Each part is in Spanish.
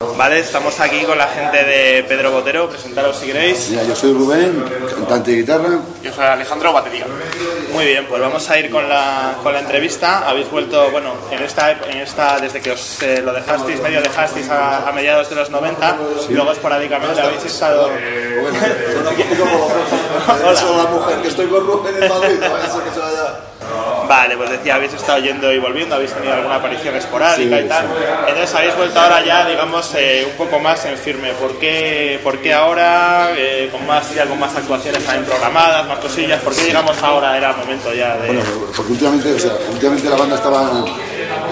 Vale, estamos aquí con la gente de Pedro Botero, presentaros si queréis. Mira, yo soy Rubén, cantante de guitarra. Yo soy Alejandro, batería. Muy bien, pues vamos a ir con la, con la entrevista. Habéis vuelto, bueno, en esta, en esta desde que os eh, lo dejasteis, medio dejasteis a, a mediados de los 90, y luego esporádicamente habéis estado... Hola. Soy la mujer que estoy con Rubén en Madrid, no eso que se vaya. Vale, pues decía, habéis estado yendo y volviendo, habéis tenido alguna aparición esporádica Sí, y tal. sí. Entonces habéis vuelto ahora ya, digamos, eh, un poco más en firme. ¿Por qué, por qué ahora, eh, con, más, ya con más actuaciones también programadas, más cosillas? ¿Por qué, digamos, ahora era el momento ya de...? Bueno, porque últimamente, o sea, últimamente la banda estaba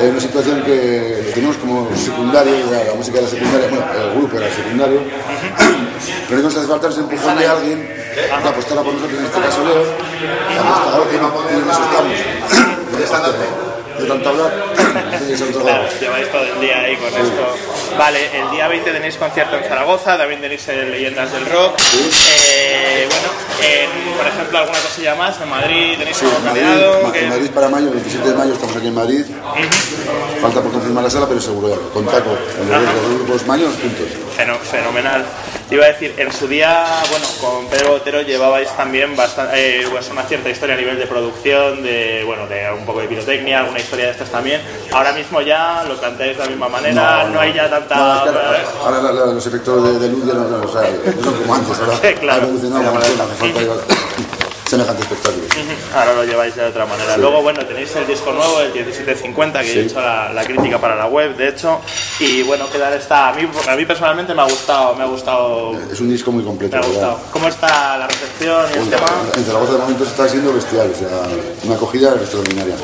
en una situación que teníamos como secundario, la, música era secundaria, bueno, el grupo era secundario. Pero nos hace falta ese empujón de alguien que apostara por nosotros, en este caso Leo, apostara que no en eso estamos. De tanto hablar, Claro, lleváis todo el día ahí con esto. Vale, el día 20 tenéis concierto en Zaragoza, también tenéis en Leyendas del Rock. Eh, bueno, en, por ejemplo, alguna cosilla más, en Madrid tenéis Sí, algo en Madrid, que- en Madrid para mayo, el 27 de mayo estamos aquí en Madrid. Falta por confirmar la sala, pero seguro ya. Con Taco, en los, los grupos maños juntos. Feno- fenomenal. Iba a decir, en su día, bueno, con Pedro Botero llevabais también bastante, pues una cierta historia a nivel de producción, de, bueno, de un poco de pirotecnia, alguna historia de estas también. Ahora mismo ya lo cantáis de la misma manera, no, hay ya tanta... No, es que ahora, ahora los efectos de, de luz ya no, no, o sea, no son como antes. Ahora Sí, claro. ha evolucionado semejante espectáculo. Ahora lo lleváis de otra manera. Luego, bueno, tenéis el disco nuevo, el 1750, que he hecho la, la crítica para la web, de hecho. Y bueno, ¿qué tal está? A mí, a mí personalmente me ha gustado, me ha gustado, Es un disco muy completo. me ha ¿verdad? gustado. ¿Cómo está la recepción y el tema? En Zaragoza de momento está siendo bestial, o sea, una acogida extraordinaria.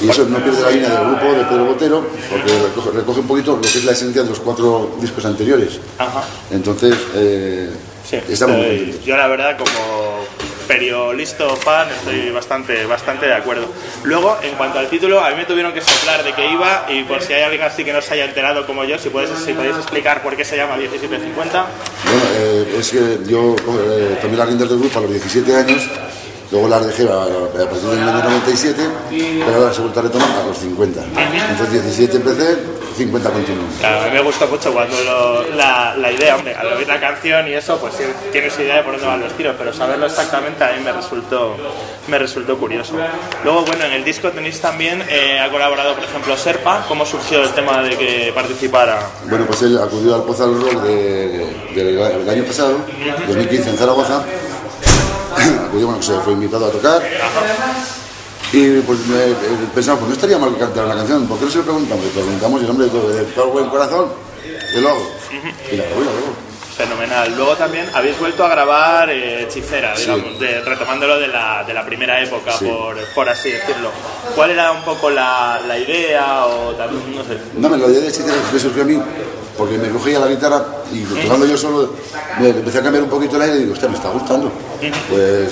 Y eso no pierde la línea del grupo de Pedro Botero, porque recoge, recoge un poquito lo que es la esencia de los cuatro discos anteriores. Ajá. Entonces, eh, Sí, estamos muy contentos. yo la verdad como periolisto fan estoy bastante bastante de acuerdo. Luego, en cuanto al título, a mí me tuvieron que soplar de qué iba y por si hay alguien así que no se haya enterado como yo, si, puedes, si podéis explicar por qué se llama 1750. Bueno, eh, es que yo eh, tomé las riendas del grupo a los 17 años, luego las dejé a, a partir del año 97, pero ahora se ha vuelto a retomar a los 50. Entonces 17 empecé, 50 continuo. Claro, a mí me gustó mucho cuando lo- la, la idea, hombre, al oír la canción y eso, pues tienes idea de por dónde van los tiros, pero saberlo exactamente a mí me resultó, me resultó curioso. Luego, bueno, en el disco tenéis también, eh, ha colaborado, por ejemplo, Serpa, ¿cómo surgió el tema de que participara? Bueno, pues él acudió al Rock de- del del año pasado, 2015 en Zaragoza. se fue invitado a tocar. Y pues me- eh, pensamos, pues no estaría mal cantar una canción, ¿por qué no se lo preguntamos? Le preguntamos y el hombre de todo, buen corazón, yo lo hago. Y la grabó, y la grabó. Fenomenal. Luego también habéis vuelto a grabar eh, Hechicera, digamos, de- retomándolo de la, de la primera época, Sí. por, por así decirlo. ¿Cuál era un poco la, la idea o también, no sé? No, me lo idea de Hechicera me surgió a mí, porque me cogía la guitarra y tocando yo solo, me empecé a cambiar un poquito el aire y digo, hostia, me está gustando. Pues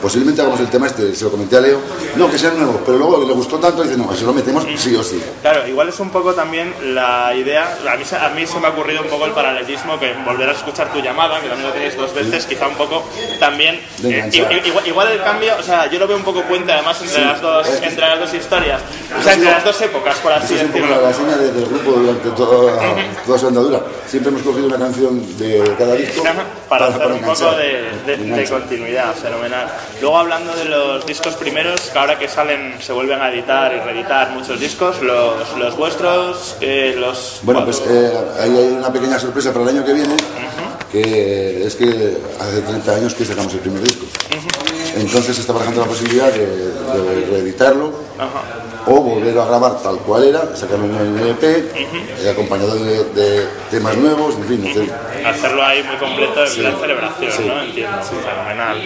posiblemente hagamos el tema este, se lo comenté a Leo, no, que sea nuevo, pero luego le gustó tanto dice, no, eso lo metemos sí o sí. Claro, igual es un poco también la idea, a mí, a mí se me ha ocurrido un poco el paralelismo que volver a escuchar tu llamada, que también lo tenéis dos veces, quizá un poco también, eh, igual, igual el cambio, o sea, yo lo veo un poco puente además entre, Sí. las, dos, entre las dos historias, o sea, entre las dos épocas, por así es un poco decirlo. la, seña de- del grupo durante toda, toda su andadura. Siempre hemos cogido una canción de cada disco Ajá, para, hacer un poco de, de- de continuidad, fenomenal. Luego hablando de los discos primeros, que ahora que salen se vuelven a editar y reeditar muchos discos, los, los vuestros, eh, los... Bueno, pues eh, ahí hay una pequeña sorpresa para el año que viene, que es que hace 30 años que sacamos el primer disco. Entonces se está barajando la posibilidad de, de reeditarlo o volver a grabar tal cual era, sacarlo en el EP, eh, acompañado de, de temas nuevos, en fin. hacer- Hacerlo ahí muy completo en plan celebración, ¿no? Entiendo, fenomenal.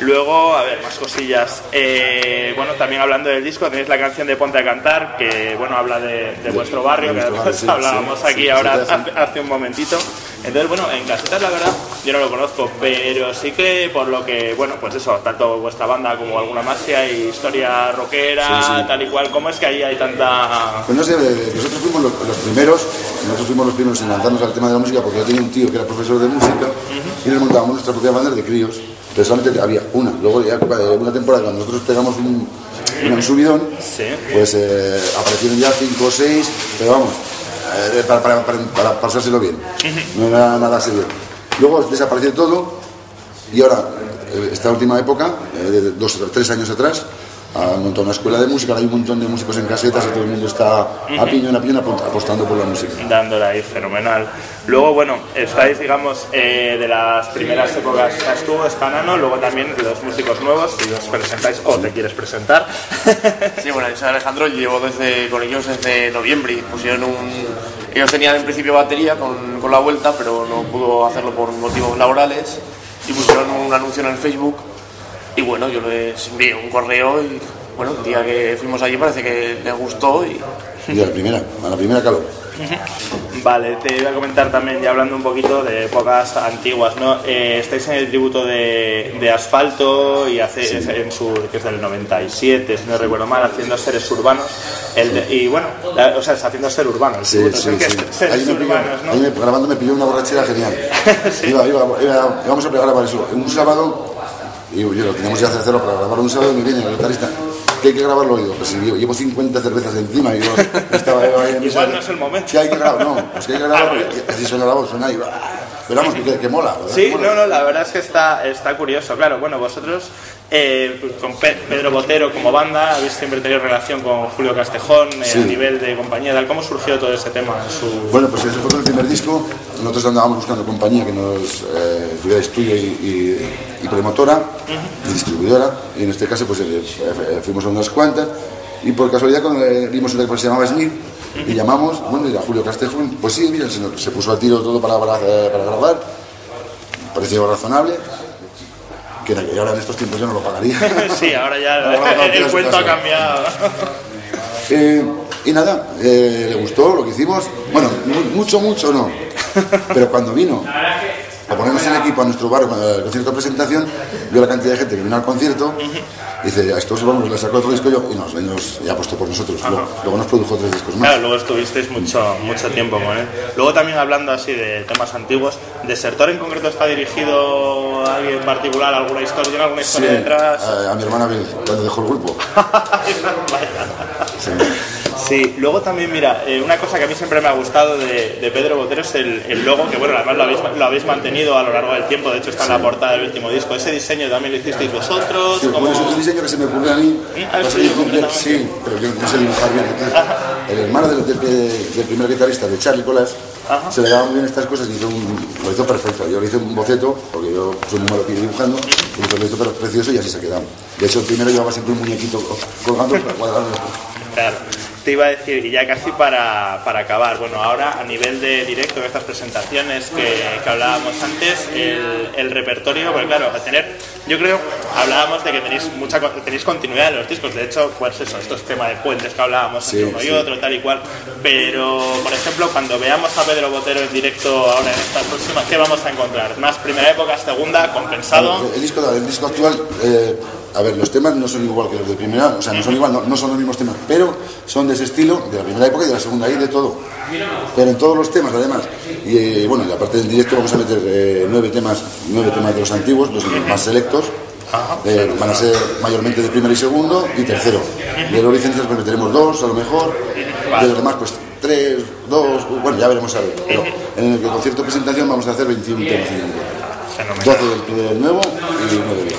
Luego, a ver, más cosillas. Eh, bueno, también hablando del disco, tenéis la canción de Ponte a Cantar, que bueno, habla de, de vuestro barrio, que barrio, sí, hablábamos sí, aquí sí, ahora sí, sí. hace, hace un momentito. Entonces, bueno, en casetas la verdad, yo no lo conozco, pero sí que por lo que, bueno, pues eso, tanto vuestra banda como alguna más, si hay historia rockera, Sí, sí. tal y cual, ¿cómo es que ahí hay tanta... Pues no sé, eh, nosotros fuimos los, los primeros, nosotros fuimos los primeros en lanzarnos al tema de la música porque yo tenía un tío que era profesor de música y nos montábamos nuestra propia banda de críos, pero solamente había una. Luego ya una temporada cuando nosotros pegamos un, un subidón, Sí. pues eh, aparecieron ya cinco o seis, pero vamos, eh, para, para, para, pasárselo bien, no era nada serio. Luego desapareció todo y ahora, eh, esta última época, eh, de dos o tres años atrás, han montado una escuela de música, hay un montón de músicos en casetas y todo el mundo está a piñón a piñón apo- apostando por la música. dándola ahí fenomenal. Luego, bueno, estáis, digamos, eh, de las primeras épocas, estás tú, está Nano, luego también los músicos nuevos, si os presentáis o te quieres presentar. Sí, bueno, yo soy Alejandro, llevo desde, con ellos desde noviembre. y Pusieron un, ellos tenían en principio batería con, con la vuelta, pero no pudo hacerlo por motivos laborales. Y pusieron un anuncio en el Facebook. Y bueno, yo les envié un correo y bueno, el día que fuimos allí parece que les gustó y Y a la primera, a la primera calor. Vale, te iba a comentar también, ya hablando un poquito de épocas antiguas, ¿no? Eh, estáis en el tributo de, de Asfalto y hace, es en su, que es del 97, si no recuerdo mal, haciendo seres urbanos. El de- y bueno, la- o sea, es haciendo ser urbano el Sí, tributo, sí, es que sí. es seres Ahí me pilló, urbanos, ¿no? ahí me- grabando me pilló una borrachera genial. iba, iba, iba- íbamos a grabar eso. Un sábado, y yo lo teníamos ya que hacerlo para grabar un sábado, y me viene el guitarrista. Que hay que grabarlo, digo, pues si yo llevo 50 cervezas encima y yo estaba ahí en Igual no es el momento. Sí, hay que grabar, no, pues que hay que grabarlo, porque así suena la voz, suena ahí. Pero vamos, que, que mola, ¿verdad? Sí, mola. no, no, la verdad es que está, está curioso. Claro, bueno, vosotros eh, pues, con Pe- Pedro Botero como banda habéis siempre tenido relación con Julio Castejón eh, Sí. a nivel de compañía. tal. ¿Cómo surgió todo ese tema? su- Bueno, pues ese fue con el primer disco. Nosotros andábamos buscando compañía que nos eh, tuviera estudio y, y- y promotora y distribuidora. Y en este caso, pues eh, eh, fuimos a unas cuantas. Y por casualidad, cuando eh, vimos una que se llamaba Smith, y llamamos, bueno, y a Julio Castejón, pues sí, mira, se, nos- se puso al tiro todo para, para, eh, para grabar. Pareció razonable. Que ahora en estos tiempos yo no lo pagaría. sí, ahora ya Ahora no, el, cuento ha cambiado. Eh, y nada, eh, le gustó lo que hicimos. Bueno, mu- mucho, mucho no. Pero cuando vino a ponernos en equipo a nuestro barrio, cuando el concierto de presentación, vio la cantidad de gente que vino al concierto. Y dice, a estos vamos, le sacó otro disco yo y nos, y nos y apostó por nosotros. Luego, luego nos produjo tres discos más. Claro, luego estuvisteis mucho, mucho tiempo con él. Luego también hablando así de temas antiguos, ¿Desertor en concreto está dirigido a alguien en particular, alguna historia, tiene alguna Sí, historia detrás? a, a mi hermana Bel, cuando dejó el grupo. Sí. Sí, luego también, mira, eh, una cosa que a mí siempre me ha gustado de, de Pedro Botero es el, el logo, que bueno, además lo habéis, lo habéis mantenido a lo largo del tiempo, de hecho está en la portada del último disco. Ese diseño también lo hicisteis vosotros, Sí, como... es un diseño que se me ocurrió a mí. Ah, sí, pero yo no sé dibujar bien. El hermano del, del- del primer guitarrista, de Charlie Colas, Ajá. se le daban bien estas cosas y hizo un- lo hizo perfecto. Yo le hice un boceto, porque yo soy muy malo dibujando, y lo hizo precioso y así se ha quedado. De hecho, el primero llevaba siempre un muñequito colgando para cuadrarlo. Claro. Te iba a decir, y ya casi para, para acabar, bueno, ahora a nivel de directo, de estas presentaciones que, que hablábamos antes, el, el repertorio, pues claro, al tener, yo creo, hablábamos de que tenéis mucha tenéis continuidad en los discos, de hecho, pues eso, estos temas de puentes que hablábamos Sí, entre uno y otro, tal y cual, pero, por ejemplo, cuando veamos a Pedro Botero en directo ahora en estas próximas, ¿qué vamos a encontrar? ¿Más primera época, segunda, compensado? El, el disco, el disco actual, eh, a ver, los temas no son igual que los de primera, o sea, no son igual, no, no son los mismos temas, pero son de ese estilo, de la primera época y de la segunda, y de todo. Pero en todos los temas, además. Y eh, bueno, y aparte del directo vamos a meter eh, nueve temas, nueve temas de los antiguos, los más selectos. Eh, van a ser mayormente de primero y segundo y tercero. De los licencias pues meteremos dos, a lo mejor. De los demás, pues tres, dos, bueno, ya veremos a ver. Pero en el concierto presentación vamos a hacer 21 temas. Fenomenal. 12 del, del nuevo y uno de.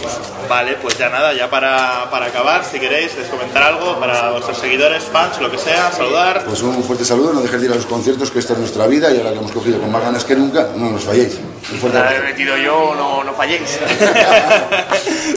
Vale, pues ya nada, ya para, para acabar, si queréis, comentar algo para vuestros seguidores, fans, lo que sea, saludar. Pues un fuerte saludo, no dejéis de ir a los conciertos, que esta es nuestra vida y ahora que hemos cogido con más ganas que nunca, no nos falléis. Un fuerte La abrazo. he metido yo, no, no falléis.